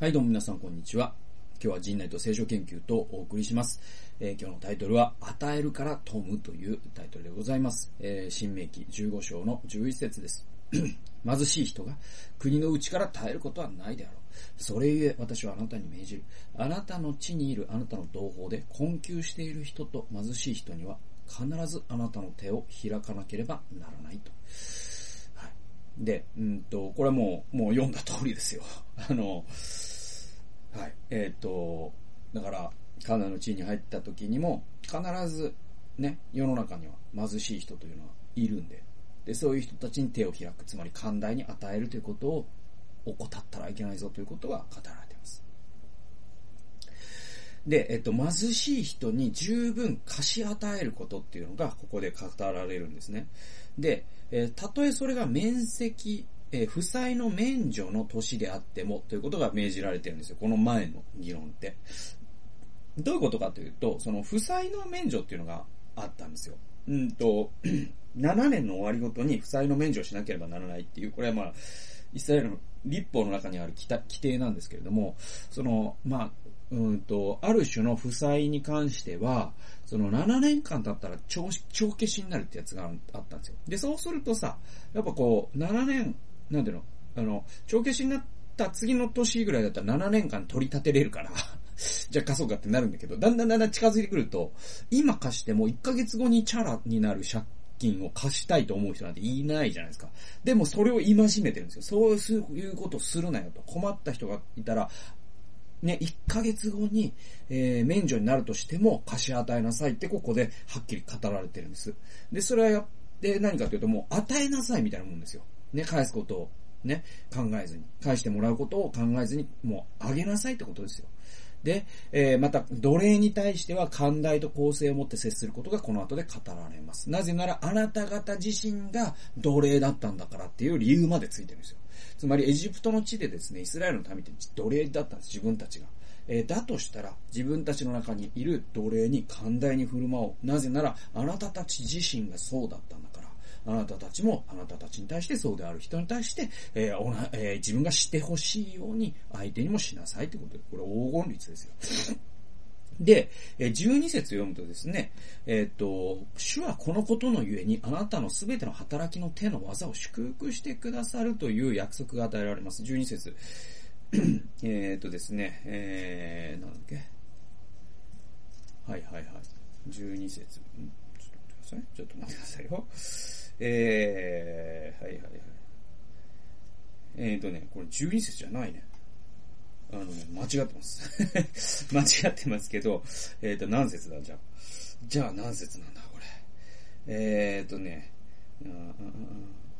はい、どうも皆さん、こんにちは。今日は人内と聖書研究とお送りします。えー今日のタイトルは、与えるから富むというタイトルでございます。えー新明記15章の11節です。貧しい人が国の内から絶えることはないであろう。それゆえ私はあなたに命じる。あなたの地にいるあなたの同胞で困窮している人と貧しい人には必ずあなたの手を開かなければならないと。はい。で、うんと、これはもう、もう読んだ通りですよ。あの、はい。えっ、と、だから、カナの地に入った時にも、必ず、ね、世の中には貧しい人というのはいるんで、で、そういう人たちに手を開く、つまり寛大に与えるということを怠ったらいけないぞということが語られています。で、えっと、貧しい人に十分貸し与えることっていうのが、ここで語られるんですね。で、えーたとえそれが面積、えー負債の免除の年であっても、ということが命じられてるんですよ。この前の議論って。どういうことかというと、その負債の免除っていうのがあったんですよ。うんと、7年の終わりごとに負債の免除をしなければならないっていう、これはまあ、イスラエルの立法の中にある規定なんですけれども、その、まあ、うんと、ある種の負債に関しては、その7年間経ったら帳消しになるってやつがあったんですよ。で、そうするとさ、やっぱこう、7年、なんていうの、あの、帳消しになった次の年ぐらいだったら7年間取り立てれるから、じゃあ貸そうかってなるんだけど、だんだんだんだん近づいてくると、今貸しても1ヶ月後にチャラになる借金を貸したいと思う人なんていないじゃないですか。でもそれを戒めてるんですよ。そういうことをするなよと。困った人がいたら、ね、1ヶ月後に、えー、免除になるとしても貸し与えなさいってここではっきり語られてるんです。で、それはやって何かというともう与えなさいみたいなもんですよ。ね、返すことをね、考えずに、返してもらうことを考えずに、もうあげなさいってことですよ。で、えー、また、奴隷に対しては寛大と公正を持って接することがこの後で語られます。なぜなら、あなた方自身が奴隷だったんだからっていう理由までついてるんですよ。つまり、エジプトの地でですね、イスラエルの民って奴隷だったんです、自分たちが。えーだとしたら、自分たちの中にいる奴隷に寛大に振る舞おう。なぜなら、あなたたち自身がそうだったんだから。あなたたちも、あなたたちに対してそうである人に対して、えーおなえー自分がしてほしいように相手にもしなさいってことで、これ黄金律ですよ。で、12節読むとですね、えっ、と、主はこのことのゆえにあなたのすべての働きの手の技を祝福してくださるという約束が与えられます。12節 えっとですね、えー、なんだっけ？はいはいはい。12節。ちょっと待ってください。ちょっと待ってくださいよ。えー、はいはいはい。えーとね、これ12節じゃないね。あのね、間違ってます。間違ってますけど、えーと、何節だ、じゃあ。じゃあ何節なんだ、これ。えーとね、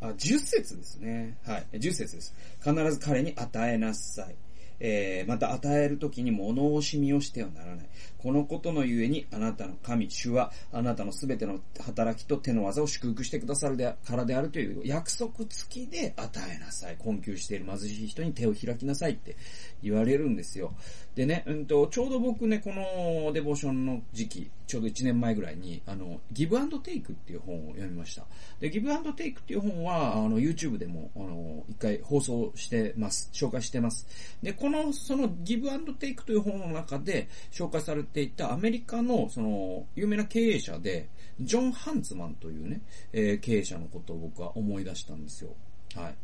あ、10節ですね。はい。10節です。必ず彼に与えなさい。えー、また与えるときに物惜しみをしてはならない。このことのゆえにあなたの神、主はあなたのすべての働きと手の技を祝福してくださるでからであるという約束付きで与えなさい。困窮している貧しい人に手を開きなさいって言われるんですよ。でね、うんと、ちょうど僕ね、このデボーションの時期、ちょうど1年前ぐらいに、あの、ギブアンドテイクっていう本を読みました。で、ギブアンドテイクっていう本は、あの、YouTube でも、あの、一回放送してます。紹介してます。で、この、そのギブアンドテイクという本の中で紹介されていたアメリカの、その、有名な経営者で、ジョン・ハンツマンというね、えー経営者のことを僕は思い出したんですよ。はい。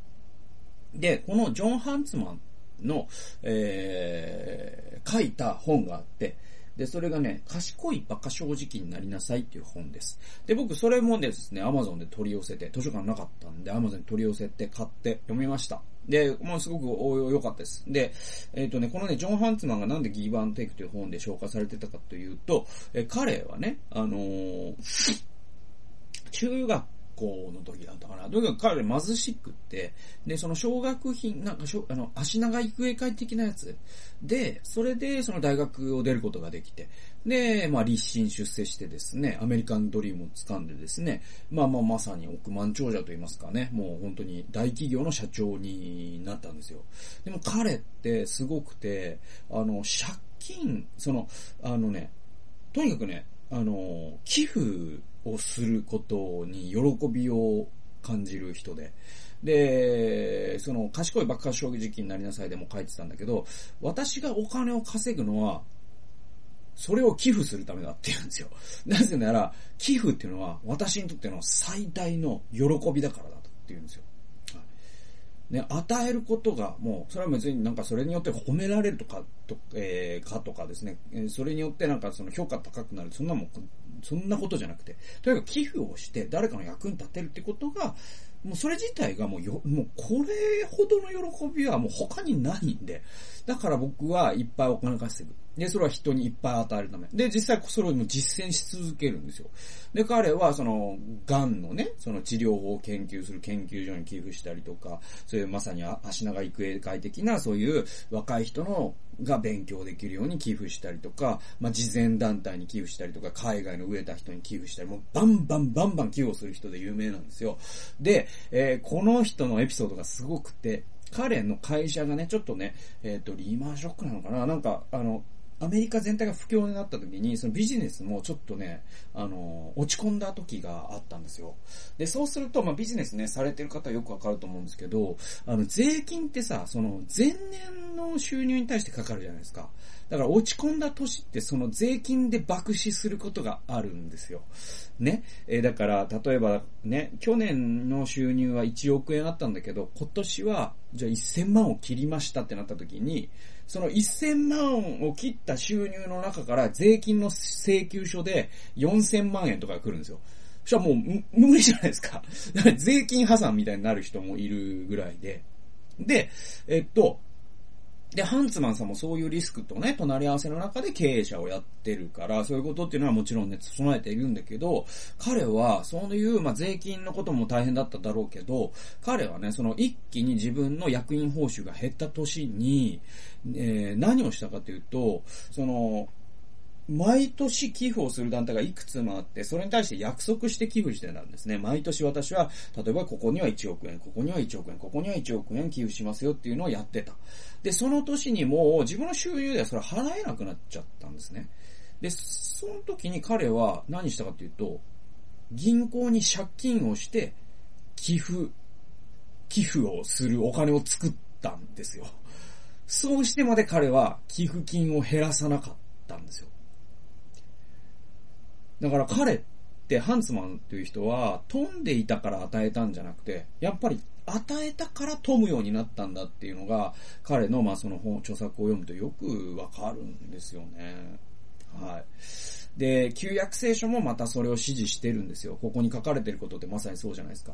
で、このジョン・ハンツマンの、えー書いた本があって、で、それがね、賢い馬鹿正直になりなさいっていう本です。で、僕それもですね、アマゾンで取り寄せて、図書館なかったんで、アマゾンに取り寄せて買って読みました。で、もうすごくお良かったです。で、えっ、とね、このね、ジョン・ハンツマンがなんでギーバンテイクという本で紹介されてたかというと、え彼はね、あのー中学校の時だったかな。とにかく彼貧しくって、で、その奨学金、なんかしょ、あの、足長育英会的なやつ。で、それでその大学を出ることができて、で、まあ立身出世してですね、アメリカンドリームを掴んでですね、まあまあまさに億万長者と言いますかね、もう本当に大企業の社長になったんですよ。でも彼ってすごくて、あの、借金、その、あのね、とにかくね、あの、寄付をすることに喜びを感じる人で。で、その、賢い爆発衝撃になりなさいでも書いてたんだけど、私がお金を稼ぐのは、それを寄付するためだって言うんですよ。なぜなら、寄付っていうのは私にとっての最大の喜びだからだとって言うんですよ。ね、与えることが、もう、それは別になんかそれによって褒められるとか、と、えー、かとかですね、それによってなんかその評価高くなる、そんなもん、そんなことじゃなくて、とにかく寄付をして誰かの役に立てるってことが、もうそれ自体がもうよ、もうこれほどの喜びはもう他にないんで、だから僕はいっぱいお金稼ぐ。で、それは人にいっぱい与えるため。で、実際それを実践し続けるんですよ。で、彼はその、癌のね、その治療法を研究する研究所に寄付したりとか、そういうまさに足長育英会的なそういう若い人のが勉強できるように寄付したりとか、まあ、慈善団体に寄付したりとか、海外の植えた人に寄付したり、もうバンバンバンバン寄付をする人で有名なんですよ。で、えー、この人のエピソードがすごくて、彼の会社がね、ちょっとね、えっ、ー、と、リーマンショックなのかななんか、あの、アメリカ全体が不況になった時に、そのビジネスもちょっとね、あの、落ち込んだ時があったんですよ。で、そうすると、まあビジネスね、されてる方はよくわかると思うんですけど、あの、税金ってさ、その、前年の収入に対してかかるじゃないですか。だから落ち込んだ年ってその税金で爆死することがあるんですよ。ね。え、だから、例えばね、去年の収入は1億円あったんだけど、今年は、じゃあ1000万を切りましたってなった時に、その1000万を切った収入の中から税金の請求書で4000万円とかが来るんですよ。そしたらもう無理じゃないですか。税金破産みたいになる人もいるぐらいで。で、えっと、で、ハンツマンさんもそういうリスクとね、隣り合わせの中で経営者をやってるから、そういうことっていうのはもちろんね、備えているんだけど、彼は、そういう、まあ、税金のことも大変だっただろうけど、彼はね、その一気に自分の役員報酬が減った年に、えー、何をしたかというと、その、毎年寄付をする団体がいくつもあって、それに対して約束して寄付してたんですね。毎年私は、例えばここには1億円、ここには1億円、ここには1億円寄付しますよっていうのをやってた。で、その年にもう自分の収入ではそれ払えなくなっちゃったんですね。で、その時に彼は何したかというと、銀行に借金をして、寄付、寄付をするお金を作ったんですよ。そうしてまで彼は寄付金を減らさなかったんですよ。だから彼ってハンツマンっていう人は飛んでいたから与えたんじゃなくて、やっぱり与えたから飛むようになったんだっていうのが、彼のまあその本、著作を読むとよくわかるんですよね。はい。で、旧約聖書もまたそれを指示してるんですよ。ここに書かれてることってまさにそうじゃないですか。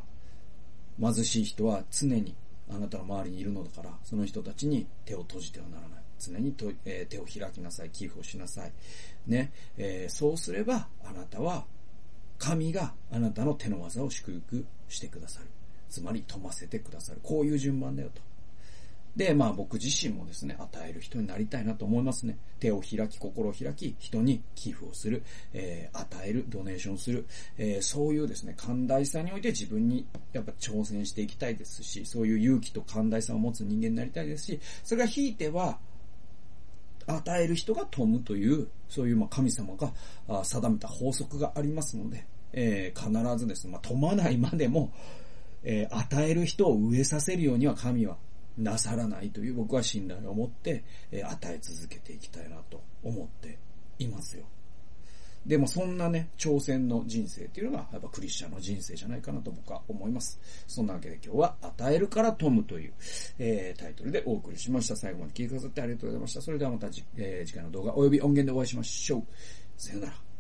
貧しい人は常にあなたの周りにいるのだから、その人たちに手を閉じてはならない。常にと、えー、手を開きなさい、寄付をしなさい。ね、えー、そうすれば、あなたは、神があなたの手の技を祝福してくださる。つまり、飛ばせてくださる。こういう順番だよと。で、まあ僕自身もですね、与える人になりたいなと思いますね。手を開き、心を開き、人に寄付をする、えー、与える、ドネーションする、えー、そういうですね、寛大さにおいて自分にやっぱ挑戦していきたいですし、そういう勇気と寛大さを持つ人間になりたいですし、それがひいては、与える人が富むという、そういうまあ神様が定めた法則がありますので、えー、必ずですね、まあ、富まないまでも、え、与える人を植えさせるようには神はなさらないという僕は信頼を持って、え、与え続けていきたいなと思っていますよ。でもそんなね、挑戦の人生っていうのが、やっぱクリスチャンの人生じゃないかなと僕は思います。そんなわけで今日は、与えるから富むという、えー、タイトルでお送りしました。最後まで聞いてくださってありがとうございました。それではまた、えー、次回の動画及び音源でお会いしましょう。さよなら。